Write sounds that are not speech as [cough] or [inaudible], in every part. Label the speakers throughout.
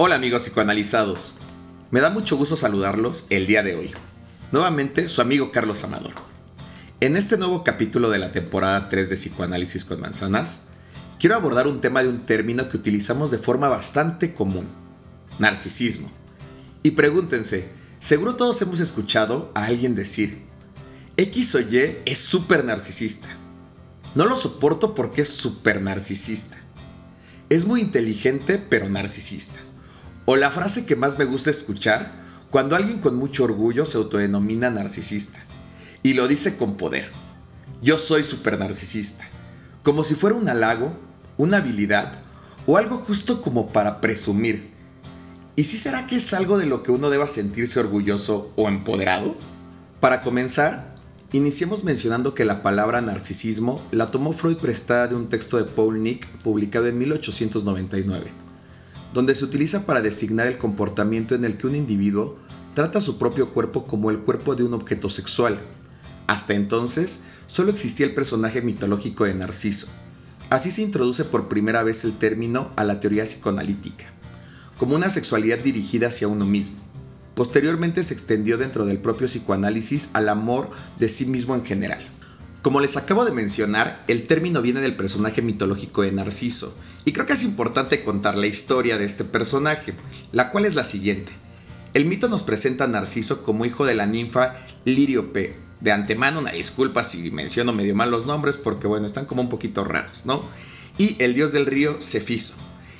Speaker 1: Hola amigos psicoanalizados. Me da mucho gusto saludarlos el día de hoy. Nuevamente su amigo Carlos Amador. En este nuevo capítulo de la temporada 3 de Psicoanálisis con Manzanas, quiero abordar un tema de un término que utilizamos de forma bastante común, narcisismo. Y pregúntense, seguro todos hemos escuchado a alguien decir, X o Y es súper narcisista. No lo soporto porque es súper narcisista. Es muy inteligente pero narcisista. O la frase que más me gusta escuchar cuando alguien con mucho orgullo se autodenomina narcisista y lo dice con poder. Yo soy super narcisista. Como si fuera un halago, una habilidad o algo justo como para presumir. ¿Y si será que es algo de lo que uno deba sentirse orgulloso o empoderado? Para comenzar, iniciemos mencionando que la palabra narcisismo la tomó Freud prestada de un texto de Paul Nick publicado en 1899 donde se utiliza para designar el comportamiento en el que un individuo trata su propio cuerpo como el cuerpo de un objeto sexual. Hasta entonces, solo existía el personaje mitológico de Narciso. Así se introduce por primera vez el término a la teoría psicoanalítica, como una sexualidad dirigida hacia uno mismo. Posteriormente se extendió dentro del propio psicoanálisis al amor de sí mismo en general. Como les acabo de mencionar, el término viene del personaje mitológico de Narciso, y creo que es importante contar la historia de este personaje, la cual es la siguiente. El mito nos presenta a Narciso como hijo de la ninfa Liriope. De antemano, una disculpa si menciono medio mal los nombres, porque bueno, están como un poquito raros, ¿no? Y el dios del río, Cefiso,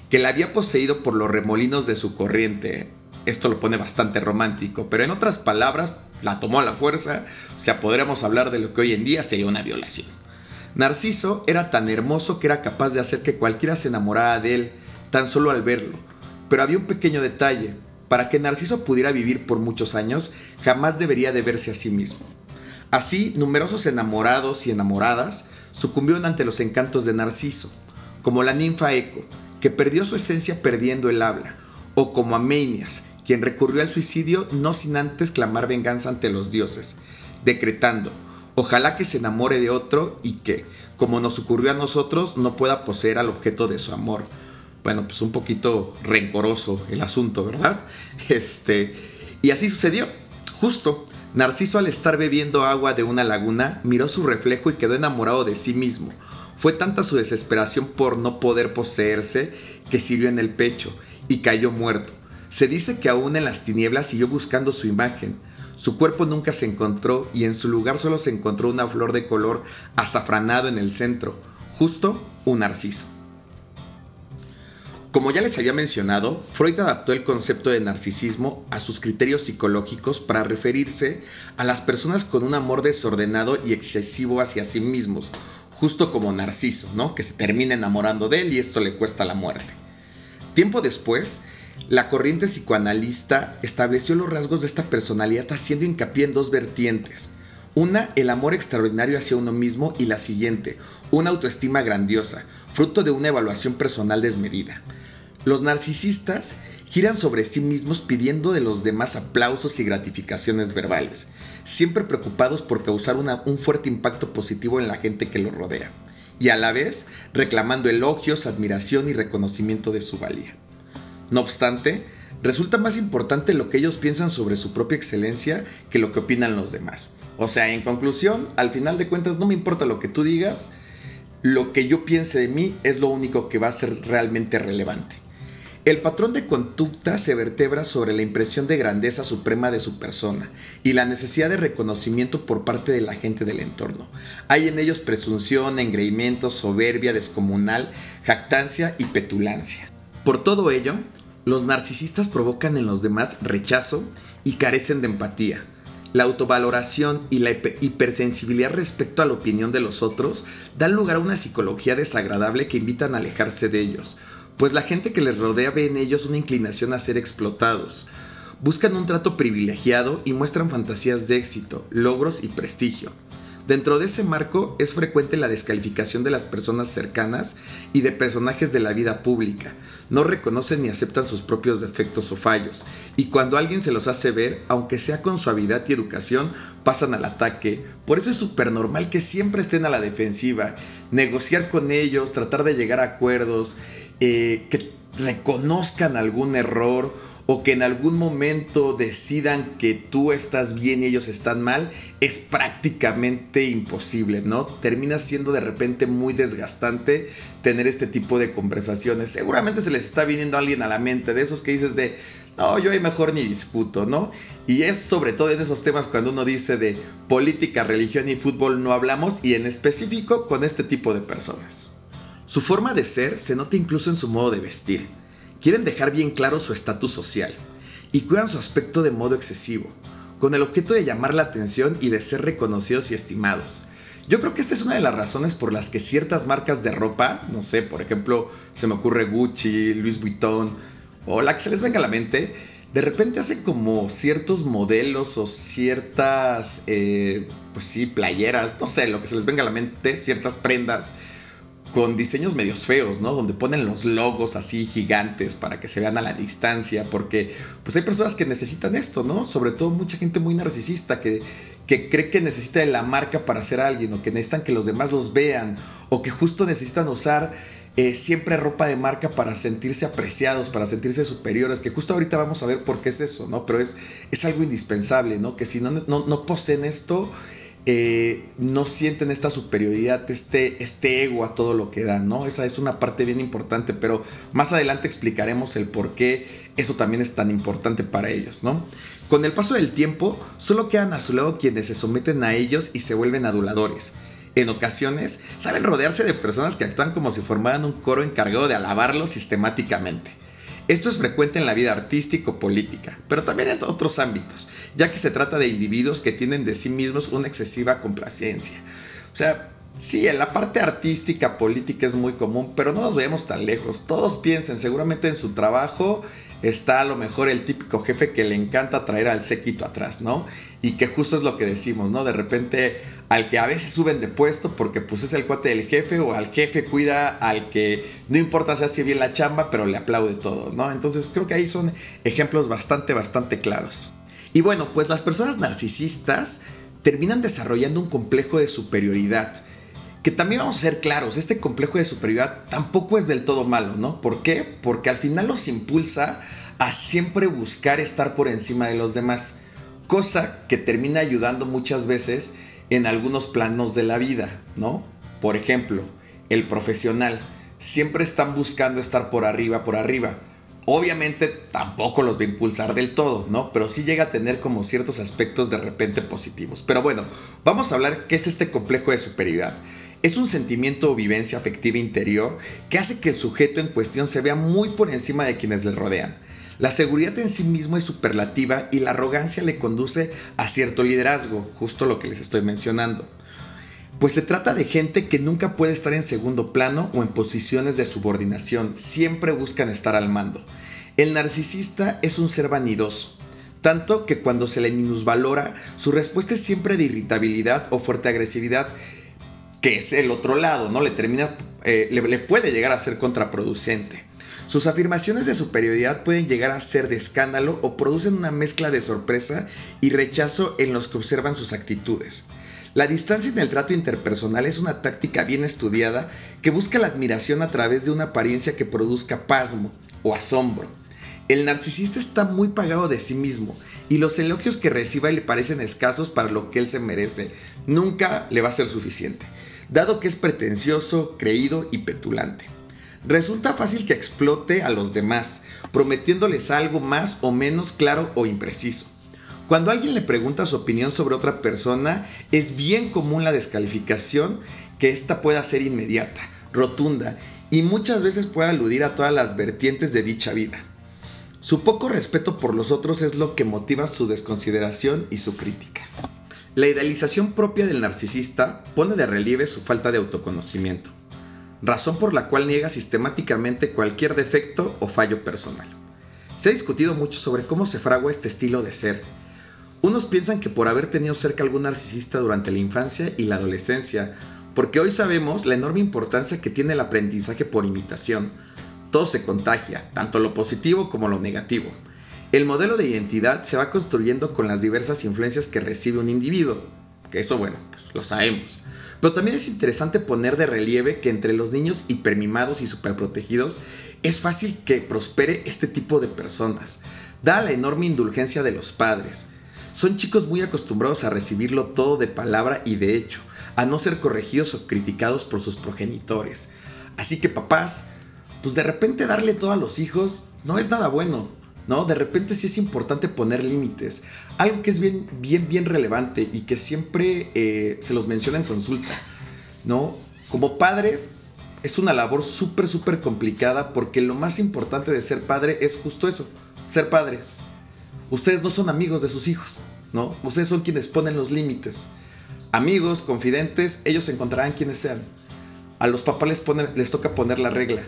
Speaker 1: que la había poseído por los remolinos de su corriente. Esto lo pone bastante romántico, pero en otras palabras, la tomó a la fuerza, o sea, podríamos hablar de lo que hoy en día sería una violación. Narciso era tan hermoso que era capaz de hacer que cualquiera se enamorara de él, tan solo al verlo. Pero había un pequeño detalle. Para que Narciso pudiera vivir por muchos años, jamás debería de verse a sí mismo. Así, numerosos enamorados y enamoradas sucumbieron ante los encantos de Narciso, como la ninfa Eco, que perdió su esencia perdiendo el habla, o como Ameinias, quien recurrió al suicidio no sin antes clamar venganza ante los dioses, decretando, Ojalá que se enamore de otro y que, como nos ocurrió a nosotros, no pueda poseer al objeto de su amor. Bueno, pues un poquito rencoroso el asunto, ¿verdad? [laughs] Este, y así sucedió. Justo, Narciso al estar bebiendo agua de una laguna, miró su reflejo y quedó enamorado de sí mismo. Fue tanta su desesperación por no poder poseerse que sirvió en el pecho y cayó muerto. Se dice que aún en las tinieblas siguió buscando su imagen. Su cuerpo nunca se encontró y en su lugar solo se encontró una flor de color azafranado en el centro, justo un narciso. Como ya les había mencionado, Freud adaptó el concepto de narcisismo a sus criterios psicológicos para referirse a las personas con un amor desordenado y excesivo hacia sí mismos, justo como Narciso, ¿no? Que se termina enamorando de él y esto le cuesta la muerte. Tiempo después, la corriente psicoanalista estableció los rasgos de esta personalidad haciendo hincapié en dos vertientes. Una, el amor extraordinario hacia uno mismo y la siguiente, una autoestima grandiosa, fruto de una evaluación personal desmedida. Los narcisistas giran sobre sí mismos pidiendo de los demás aplausos y gratificaciones verbales, siempre preocupados por causar un fuerte impacto positivo en la gente que los rodea, y a la vez reclamando elogios, admiración y reconocimiento de su valía. No obstante, resulta más importante lo que ellos piensan sobre su propia excelencia que lo que opinan los demás. O sea, en conclusión, al final de cuentas no me importa lo que tú digas, lo que yo piense de mí es lo único que va a ser realmente relevante. El patrón de conducta se vertebra sobre la impresión de grandeza suprema de su persona y la necesidad de reconocimiento por parte de la gente del entorno. Hay en ellos presunción, engreimiento, soberbia descomunal, jactancia y petulancia. Por todo ello, los narcisistas provocan en los demás rechazo y carecen de empatía. La autovaloración y la hipersensibilidad respecto a la opinión de los otros dan lugar a una psicología desagradable que invitan a alejarse de ellos, pues la gente que les rodea ve en ellos una inclinación a ser explotados. Buscan un trato privilegiado y muestran fantasías de éxito, logros y prestigio. Dentro de ese marco es frecuente la descalificación de las personas cercanas y de personajes de la vida pública. No reconocen ni aceptan sus propios defectos o fallos. Y cuando alguien se los hace ver, aunque sea con suavidad y educación, pasan al ataque. Por eso es súper normal que siempre estén a la defensiva. Negociar con ellos, tratar de llegar a acuerdos, eh, que reconozcan algún error o que en algún momento decidan que tú estás bien y ellos están mal, es prácticamente imposible, ¿no? Termina siendo de repente muy desgastante tener este tipo de conversaciones. Seguramente se les está viniendo alguien a la mente, de esos que dices de, no, yo ahí mejor ni discuto, ¿no? Y es sobre todo en esos temas cuando uno dice de política, religión y fútbol no hablamos y en específico con este tipo de personas. Su forma de ser se nota incluso en su modo de vestir quieren dejar bien claro su estatus social y cuidan su aspecto de modo excesivo, con el objeto de llamar la atención y de ser reconocidos y estimados. Yo creo que esta es una de las razones por las que ciertas marcas de ropa, no sé, por ejemplo, se me ocurre Gucci, Louis Vuitton, o la que se les venga a la mente, de repente hacen como ciertos modelos o ciertas, eh, pues sí, playeras, no sé, lo que se les venga a la mente, ciertas prendas con diseños medios feos, ¿no? Donde ponen los logos así gigantes para que se vean a la distancia, porque pues hay personas que necesitan esto, ¿no? Sobre todo mucha gente muy narcisista que, que cree que necesita de la marca para ser alguien, o que necesitan que los demás los vean, o que justo necesitan usar eh, siempre ropa de marca para sentirse apreciados, para sentirse superiores, que justo ahorita vamos a ver por qué es eso, ¿no? Pero es, es algo indispensable, ¿no? Que si no, no, no poseen esto, eh, no sienten esta superioridad, este, este ego a todo lo que dan, ¿no? Esa es una parte bien importante, pero más adelante explicaremos el por qué eso también es tan importante para ellos, ¿no? Con el paso del tiempo, solo quedan a su lado quienes se someten a ellos y se vuelven aduladores. En ocasiones, saben rodearse de personas que actúan como si formaran un coro encargado de alabarlos sistemáticamente. Esto es frecuente en la vida artístico-política, pero también en otros ámbitos, ya que se trata de individuos que tienen de sí mismos una excesiva complacencia. O sea, sí, en la parte artística, política es muy común, pero no nos veamos tan lejos. Todos piensen, seguramente en su trabajo está a lo mejor el típico jefe que le encanta traer al séquito atrás, ¿no? Y que justo es lo que decimos, ¿no? De repente al que a veces suben de puesto porque pues es el cuate del jefe o al jefe cuida al que no importa si hace bien la chamba, pero le aplaude todo, ¿no? Entonces creo que ahí son ejemplos bastante, bastante claros. Y bueno, pues las personas narcisistas terminan desarrollando un complejo de superioridad que también vamos a ser claros, este complejo de superioridad tampoco es del todo malo, ¿no? ¿Por qué? Porque al final los impulsa a siempre buscar estar por encima de los demás, cosa que termina ayudando muchas veces en algunos planos de la vida, ¿no? Por ejemplo, el profesional, siempre están buscando estar por arriba, por arriba. Obviamente tampoco los va a impulsar del todo, ¿no? Pero sí llega a tener como ciertos aspectos de repente positivos. Pero bueno, vamos a hablar qué es este complejo de superioridad. Es un sentimiento o vivencia afectiva interior que hace que el sujeto en cuestión se vea muy por encima de quienes le rodean. La seguridad en sí mismo es superlativa y la arrogancia le conduce a cierto liderazgo, justo lo que les estoy mencionando. Pues se trata de gente que nunca puede estar en segundo plano o en posiciones de subordinación, siempre buscan estar al mando. El narcisista es un ser vanidoso, tanto que cuando se le minusvalora, su respuesta es siempre de irritabilidad o fuerte agresividad que es el otro lado, ¿no? Le termina, eh, le, puede llegar a ser contraproducente. Sus afirmaciones de superioridad pueden llegar a ser de escándalo o producen una mezcla de sorpresa y rechazo en los que observan sus actitudes. La distancia en el trato interpersonal es una táctica bien estudiada que busca la admiración a través de una apariencia que produzca pasmo o asombro. El narcisista está muy pagado de sí mismo y los elogios que reciba le parecen escasos para lo que él se merece. Nunca le va a ser suficiente dado que es pretencioso, creído y petulante. Resulta fácil que explote a los demás, prometiéndoles algo más o menos claro o impreciso. Cuando alguien le pregunta su opinión sobre otra persona, es bien común la descalificación que ésta pueda ser inmediata, rotunda y muchas veces puede aludir a todas las vertientes de dicha vida. Su poco respeto por los otros es lo que motiva su desconsideración y su crítica. La idealización propia del narcisista pone de relieve su falta de autoconocimiento, razón por la cual niega sistemáticamente cualquier defecto o fallo personal. Se ha discutido mucho sobre cómo se fragua este estilo de ser. Unos piensan que por haber tenido cerca algún narcisista durante la infancia y la adolescencia, porque hoy sabemos la enorme importancia que tiene el aprendizaje por imitación. Todo se contagia, tanto lo positivo como lo negativo. El modelo de identidad se va construyendo con las diversas influencias que recibe un individuo, que eso bueno, pues lo sabemos. Pero también es interesante poner de relieve que entre los niños hipermimados y superprotegidos es fácil que prospere este tipo de personas, dada la enorme indulgencia de los padres. Son chicos muy acostumbrados a recibirlo todo de palabra y de hecho, a no ser corregidos o criticados por sus progenitores. Así que papás, pues de repente darle todo a los hijos no es nada bueno. ¿No? De repente sí es importante poner límites. Algo que es bien, bien, bien relevante y que siempre eh, se los menciona en consulta, ¿no? Como padres es una labor súper, súper complicada porque lo más importante de ser padre es justo eso, ser padres. Ustedes no son amigos de sus hijos, ¿no? Ustedes son quienes ponen los límites. Amigos, confidentes, ellos encontrarán quienes sean. A los papás les, les toca poner la regla.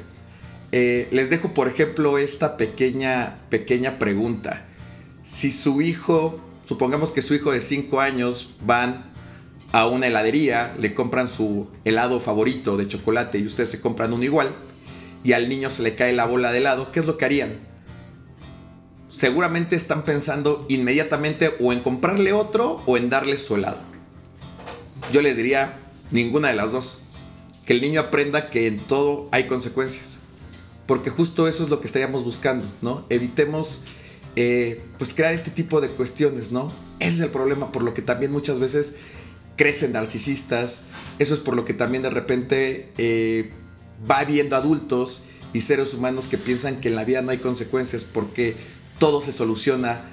Speaker 1: Eh, les dejo, por ejemplo, esta pequeña, pequeña pregunta. Si su hijo, supongamos que su hijo de 5 años van a una heladería, le compran su helado favorito de chocolate y ustedes se compran uno igual, y al niño se le cae la bola de helado, ¿qué es lo que harían? Seguramente están pensando inmediatamente o en comprarle otro o en darle su helado. Yo les diría ninguna de las dos. Que el niño aprenda que en todo hay consecuencias porque justo eso es lo que estaríamos buscando, ¿no? Evitemos eh, pues crear este tipo de cuestiones, ¿no? Ese es el problema por lo que también muchas veces crecen narcisistas, eso es por lo que también de repente eh, va viendo adultos y seres humanos que piensan que en la vida no hay consecuencias porque todo se soluciona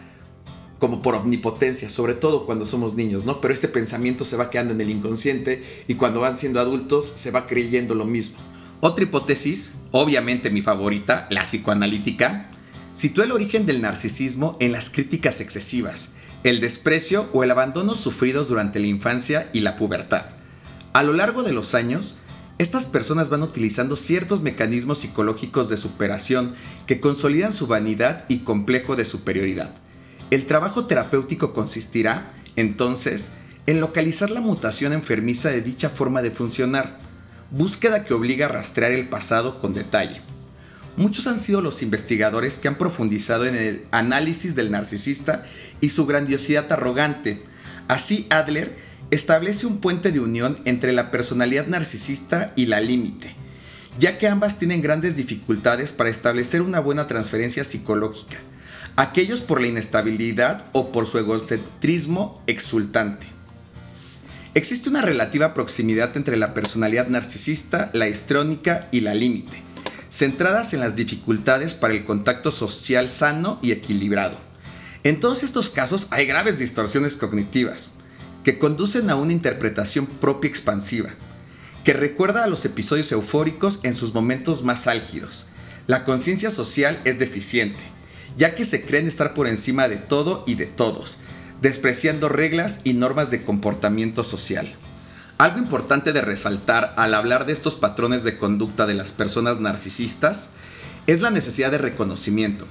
Speaker 1: como por omnipotencia, sobre todo cuando somos niños, ¿no? Pero este pensamiento se va quedando en el inconsciente y cuando van siendo adultos se va creyendo lo mismo. Otra hipótesis, obviamente mi favorita, la psicoanalítica, sitúa el origen del narcisismo en las críticas excesivas, el desprecio o el abandono sufridos durante la infancia y la pubertad. A lo largo de los años, estas personas van utilizando ciertos mecanismos psicológicos de superación que consolidan su vanidad y complejo de superioridad. El trabajo terapéutico consistirá, entonces, en localizar la mutación enfermiza de dicha forma de funcionar, búsqueda que obliga a rastrear el pasado con detalle. Muchos han sido los investigadores que han profundizado en el análisis del narcisista y su grandiosidad arrogante. Así Adler establece un puente de unión entre la personalidad narcisista y la límite, ya que ambas tienen grandes dificultades para establecer una buena transferencia psicológica, aquellos por la inestabilidad o por su egocentrismo exultante. Existe una relativa proximidad entre la personalidad narcisista, la histrónica y la límite, centradas en las dificultades para el contacto social sano y equilibrado. En todos estos casos hay graves distorsiones cognitivas, que conducen a una interpretación propia expansiva, que recuerda a los episodios eufóricos en sus momentos más álgidos. La conciencia social es deficiente, ya que se creen estar por encima de todo y de todos, despreciando reglas y normas de comportamiento social. Algo importante de resaltar al hablar de estos patrones de conducta de las personas narcisistas es la necesidad de reconocimiento,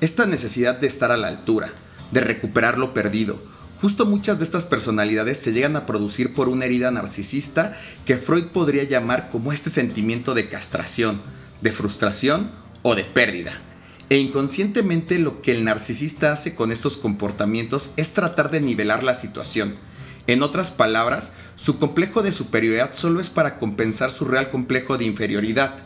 Speaker 1: esta necesidad de estar a la altura, de recuperar lo perdido. Justo muchas de estas personalidades se llegan a producir por una herida narcisista que Freud podría llamar como este sentimiento de castración, de frustración o de pérdida. E inconscientemente lo que el narcisista hace con estos comportamientos es tratar de nivelar la situación. En otras palabras, su complejo de superioridad solo es para compensar su real complejo de inferioridad.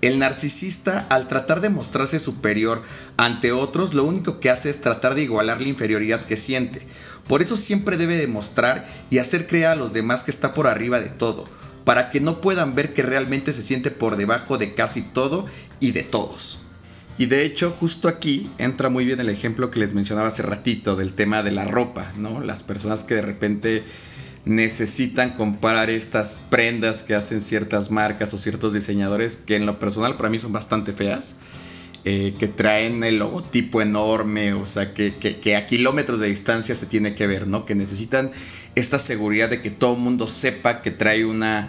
Speaker 1: El narcisista, al tratar de mostrarse superior ante otros, lo único que hace es tratar de igualar la inferioridad que siente. Por eso siempre debe demostrar y hacer creer a los demás que está por arriba de todo, para que no puedan ver que realmente se siente por debajo de casi todo y de todos. Y de hecho, justo aquí entra muy bien el ejemplo que les mencionaba hace ratito del tema de la ropa, ¿no? Las personas que de repente necesitan comprar estas prendas que hacen ciertas marcas o ciertos diseñadores que en lo personal para mí son bastante feas. Eh, que traen el logotipo enorme, o sea, que, que, a kilómetros de distancia se tiene que ver, ¿no? Que necesitan esta seguridad de que todo el mundo sepa que trae una,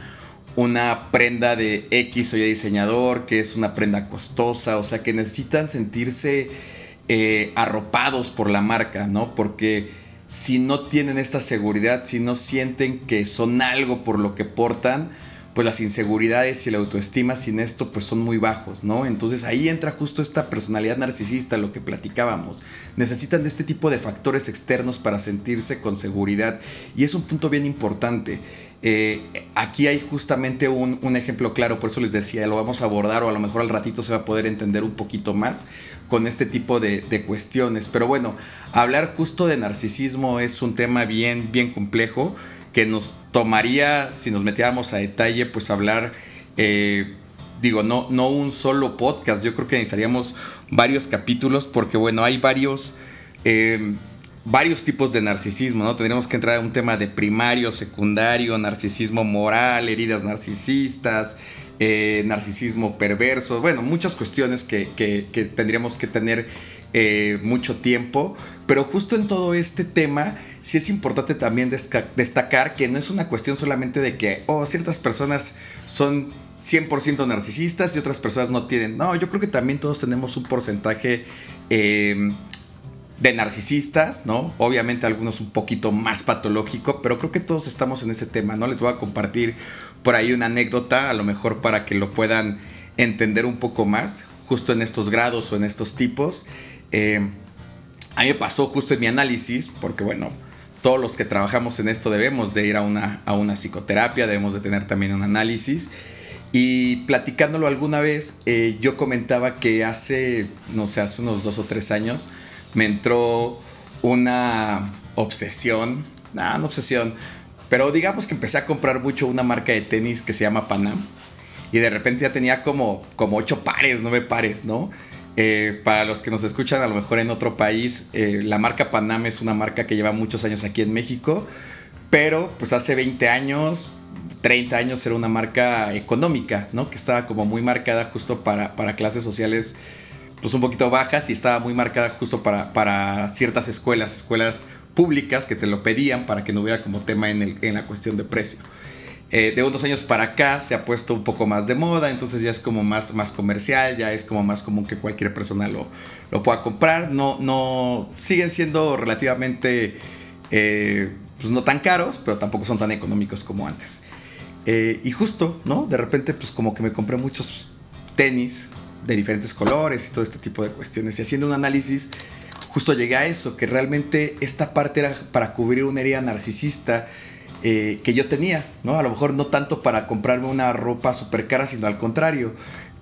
Speaker 1: una prenda de X o Y diseñador, que es una prenda costosa, o sea, que necesitan sentirse eh, arropados por la marca, ¿no? Porque si no tienen esta seguridad, si no sienten que son algo por lo que portan, pues las inseguridades y la autoestima sin esto pues son muy bajos, ¿no? Entonces ahí entra justo esta personalidad narcisista, lo que platicábamos. Necesitan este tipo de factores externos para sentirse con seguridad y es un punto bien importante. Eh, aquí hay justamente un, ejemplo claro, por eso les decía, lo vamos a abordar o a lo mejor al ratito se va a poder entender un poquito más con este tipo de, cuestiones. Pero bueno, hablar justo de narcisismo es un tema bien, bien complejo que nos tomaría, si nos metiéramos a detalle, pues hablar, eh, digo, no, no un solo podcast, yo creo que necesitaríamos varios capítulos porque bueno, hay varios... Eh, varios tipos de narcisismo, ¿no? Tendríamos que entrar en un tema de primario, secundario, narcisismo moral, heridas narcisistas, eh, narcisismo perverso, bueno, muchas cuestiones que, tendríamos que tener eh, mucho tiempo, pero justo en todo este tema sí es importante también destacar que no es una cuestión solamente de que, oh, ciertas personas son 100% narcisistas y otras personas no tienen. No, yo creo que también todos tenemos un porcentaje eh, de narcisistas, ¿no? Obviamente algunos un poquito más patológico, pero creo que todos estamos en ese tema, ¿no? Les voy a compartir por ahí una anécdota, a lo mejor para que lo puedan entender un poco más, justo en estos grados o en estos tipos. Eh, a mí me pasó justo en mi análisis, porque bueno, todos los que trabajamos en esto debemos de ir a una, a una psicoterapia, debemos de tener también un análisis. Y platicándolo alguna vez, eh, yo comentaba que hace, no sé, hace unos dos o tres años, me entró una obsesión, nada, una obsesión, pero digamos que empecé a comprar mucho una marca de tenis que se llama Panam y de repente ya tenía como, como ocho pares, nueve pares, ¿no? Eh, para los que nos escuchan a lo mejor en otro país, eh, la marca Panam es una marca que lleva muchos años aquí en México, pero pues hace 20 años, 30 años era una marca económica, ¿no? Que estaba como muy marcada justo para, para clases sociales pues un poquito bajas y estaba muy marcada justo para, para ciertas escuelas, escuelas públicas que te lo pedían para que no hubiera como tema en, el, en la cuestión de precio. Eh, de unos años para acá se ha puesto un poco más de moda, entonces ya es como más, más comercial, ya es como más común que cualquier persona lo, lo pueda comprar. No, no, siguen siendo relativamente, eh, pues no tan caros, pero tampoco son tan económicos como antes. Eh, y justo, ¿no? De repente, pues como que me compré muchos tenis de diferentes colores y todo este tipo de cuestiones. Y haciendo un análisis, justo llegué a eso, que realmente esta parte era para cubrir una herida narcisista eh, que yo tenía, ¿no? A lo mejor no tanto para comprarme una ropa súper cara, sino al contrario.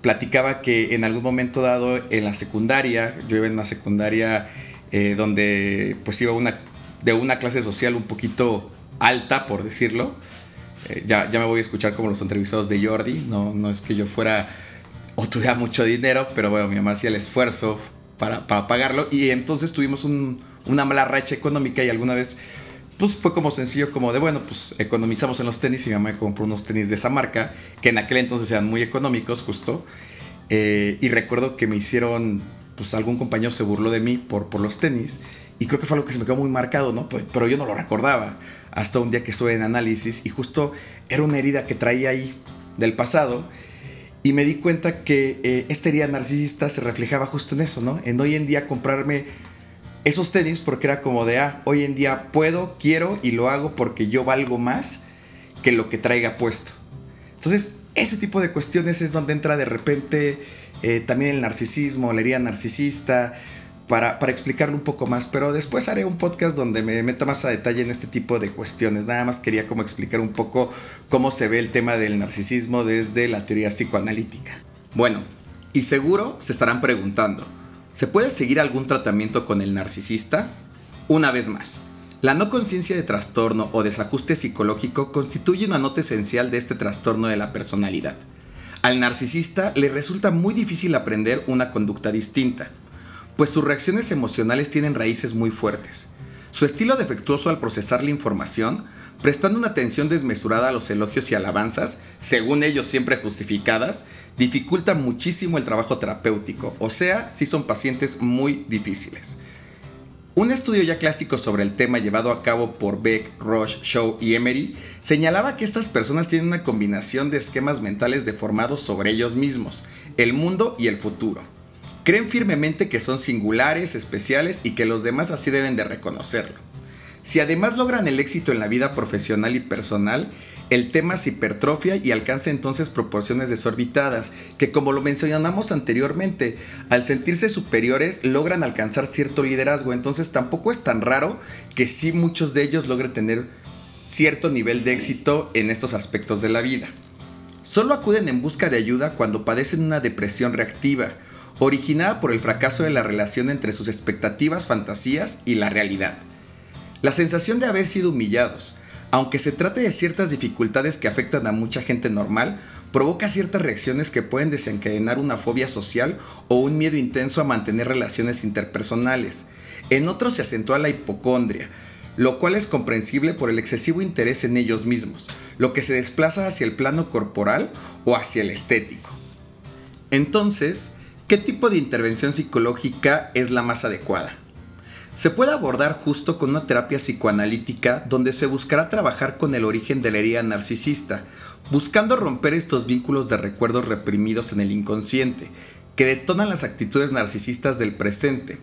Speaker 1: Platicaba que en algún momento dado en la secundaria, yo iba en una secundaria eh, donde pues iba una, de una clase social un poquito alta, por decirlo. Eh, ya, ya me voy a escuchar como los entrevistados de Jordi, no, no es que yo fuera o tuviera mucho dinero, pero bueno, mi mamá hacía el esfuerzo para, pagarlo y entonces tuvimos una mala racha económica y alguna vez pues fue como sencillo como de bueno pues economizamos en los tenis y mi mamá compró unos tenis de esa marca que en aquel entonces eran muy económicos justo eh, y recuerdo que me hicieron pues algún compañero se burló de mí por, por los tenis y creo que fue algo que se me quedó muy marcado, ¿no? Pero yo no lo recordaba hasta un día que estuve en análisis y justo era una herida que traía ahí del pasado y me di cuenta que eh, esta herida narcisista se reflejaba justo en eso, ¿no? En hoy en día comprarme esos tenis porque era como de, ah, hoy en día puedo, quiero y lo hago porque yo valgo más que lo que traiga puesto. Entonces, ese tipo de cuestiones es donde entra de repente eh, también el narcisismo, la herida narcisista, para, explicarlo un poco más, pero después haré un podcast donde me meta más a detalle en este tipo de cuestiones. Nada más quería como explicar un poco cómo se ve el tema del narcisismo desde la teoría psicoanalítica. Bueno, y seguro se estarán preguntando, ¿se puede seguir algún tratamiento con el narcisista? Una vez más, la no conciencia de trastorno o desajuste psicológico constituye una nota esencial de este trastorno de la personalidad. Al narcisista le resulta muy difícil aprender una conducta distinta pues sus reacciones emocionales tienen raíces muy fuertes. Su estilo defectuoso al procesar la información, prestando una atención desmesurada a los elogios y alabanzas, según ellos siempre justificadas, dificulta muchísimo el trabajo terapéutico, o sea, si son pacientes muy difíciles. Un estudio ya clásico sobre el tema llevado a cabo por Beck, Roche, Shaw y Emery señalaba que estas personas tienen una combinación de esquemas mentales deformados sobre ellos mismos, el mundo y el futuro. Creen firmemente que son singulares, especiales y que los demás así deben de reconocerlo. Si además logran el éxito en la vida profesional y personal, el tema se hipertrofia y alcanza entonces proporciones desorbitadas, que como lo mencionamos anteriormente, al sentirse superiores logran alcanzar cierto liderazgo, entonces tampoco es tan raro que sí muchos de ellos logren tener cierto nivel de éxito en estos aspectos de la vida. Solo acuden en busca de ayuda cuando padecen una depresión reactiva, originada por el fracaso de la relación entre sus expectativas, fantasías y la realidad. La sensación de haber sido humillados, aunque se trate de ciertas dificultades que afectan a mucha gente normal, provoca ciertas reacciones que pueden desencadenar una fobia social o un miedo intenso a mantener relaciones interpersonales. En otros se acentúa la hipocondria, lo cual es comprensible por el excesivo interés en ellos mismos, lo que se desplaza hacia el plano corporal o hacia el estético. Entonces, ¿qué tipo de intervención psicológica es la más adecuada? Se puede abordar justo con una terapia psicoanalítica donde se buscará trabajar con el origen de la herida narcisista, buscando romper estos vínculos de recuerdos reprimidos en el inconsciente, que detonan las actitudes narcisistas del presente.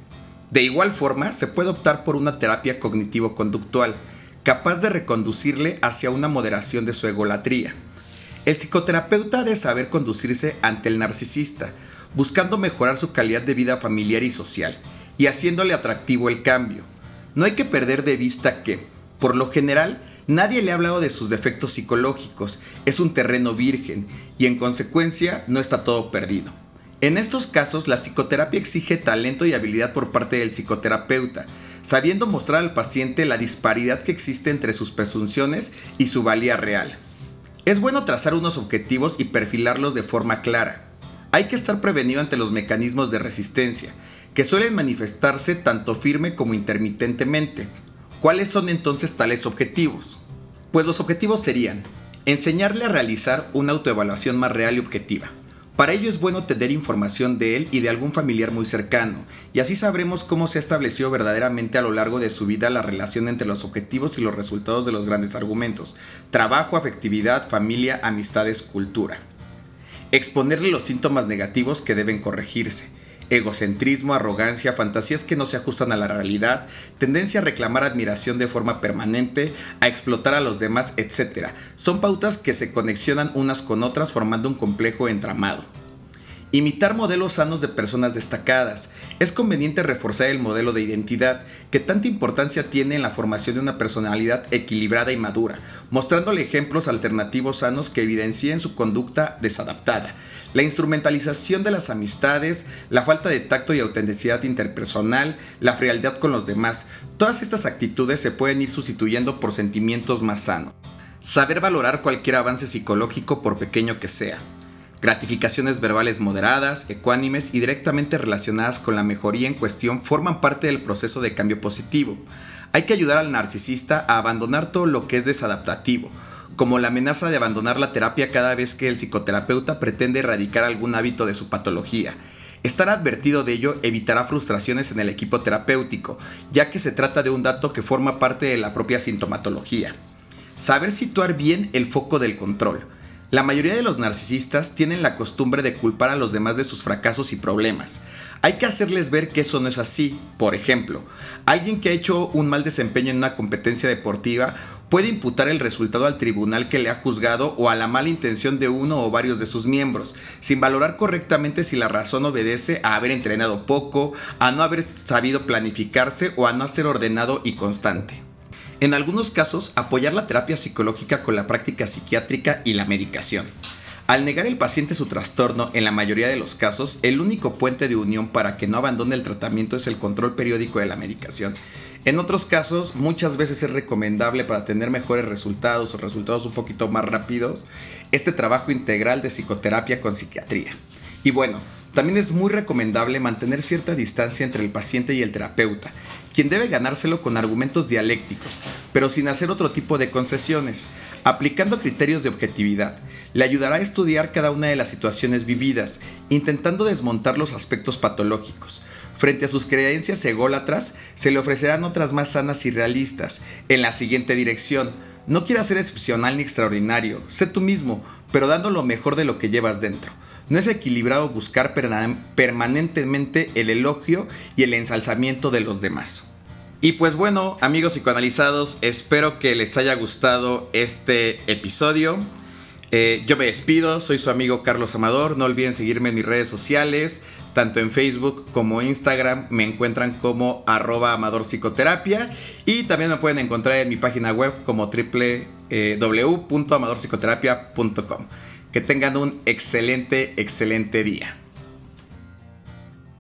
Speaker 1: De igual forma, se puede optar por una terapia cognitivo-conductual, capaz de reconducirle hacia una moderación de su egolatría. El psicoterapeuta ha de saber conducirse ante el narcisista, buscando mejorar su calidad de vida familiar y social, y haciéndole atractivo el cambio. No hay que perder de vista que, por lo general, nadie le ha hablado de sus defectos psicológicos, es un terreno virgen y en consecuencia no está todo perdido. En estos casos, la psicoterapia exige talento y habilidad por parte del psicoterapeuta, sabiendo mostrar al paciente la disparidad que existe entre sus presunciones y su valía real. Es bueno trazar unos objetivos y perfilarlos de forma clara. Hay que estar prevenido ante los mecanismos de resistencia, que suelen manifestarse tanto firme como intermitentemente. ¿Cuáles son entonces tales objetivos? Pues los objetivos serían enseñarle a realizar una autoevaluación más real y objetiva, para ello es bueno tener información de él y de algún familiar muy cercano, y así sabremos cómo se ha establecido verdaderamente a lo largo de su vida la relación entre los objetivos y los resultados de los grandes argumentos, trabajo, afectividad, familia, amistades, cultura. Exponerle los síntomas negativos que deben corregirse, egocentrismo, arrogancia, fantasías que no se ajustan a la realidad, tendencia a reclamar admiración de forma permanente, a explotar a los demás, etc. Son pautas que se conexionan unas con otras formando un complejo entramado. Imitar modelos sanos de personas destacadas. Es conveniente reforzar el modelo de identidad que tanta importancia tiene en la formación de una personalidad equilibrada y madura, mostrándole ejemplos alternativos sanos que evidencien su conducta desadaptada. La instrumentalización de las amistades, la falta de tacto y autenticidad interpersonal, la frialdad con los demás, todas estas actitudes se pueden ir sustituyendo por sentimientos más sanos. Saber valorar cualquier avance psicológico por pequeño que sea Gratificaciones verbales moderadas, ecuánimes y directamente relacionadas con la mejoría en cuestión forman parte del proceso de cambio positivo. Hay que ayudar al narcisista a abandonar todo lo que es desadaptativo, como la amenaza de abandonar la terapia cada vez que el psicoterapeuta pretende erradicar algún hábito de su patología. Estar advertido de ello evitará frustraciones en el equipo terapéutico, ya que se trata de un dato que forma parte de la propia sintomatología. Saber situar bien el foco del control. La mayoría de los narcisistas tienen la costumbre de culpar a los demás de sus fracasos y problemas. Hay que hacerles ver que eso no es así. Por ejemplo, alguien que ha hecho un mal desempeño en una competencia deportiva puede imputar el resultado al tribunal que le ha juzgado o a la mala intención de uno o varios de sus miembros, sin valorar correctamente si la razón obedece a haber entrenado poco, a no haber sabido planificarse o a no ser ordenado y constante. En algunos casos, apoyar la terapia psicológica con la práctica psiquiátrica y la medicación. Al negar el paciente su trastorno, en la mayoría de los casos, el único puente de unión para que no abandone el tratamiento es el control periódico de la medicación. En otros casos, muchas veces es recomendable para tener mejores resultados o resultados un poquito más rápidos, este trabajo integral de psicoterapia con psiquiatría. Y bueno, también es muy recomendable mantener cierta distancia entre el paciente y el terapeuta, quien debe ganárselo con argumentos dialécticos, pero sin hacer otro tipo de concesiones, aplicando criterios de objetividad. Le ayudará a estudiar cada una de las situaciones vividas, intentando desmontar los aspectos patológicos. Frente a sus creencias ególatras, se le ofrecerán otras más sanas y realistas, en la siguiente dirección. No quieras ser excepcional ni extraordinario, sé tú mismo, pero dando lo mejor de lo que llevas dentro. No es equilibrado buscar permanentemente el elogio y el ensalzamiento de los demás. Y pues bueno, amigos psicoanalizados, espero que les haya gustado este episodio. Eh, yo me despido, soy su amigo Carlos Amador. No olviden seguirme en mis redes sociales, tanto en Facebook como Instagram. Me encuentran como arroba Amador Psicoterapia. Y también me pueden encontrar en mi página web como www.amadorpsicoterapia.com. Que tengan un excelente, excelente día.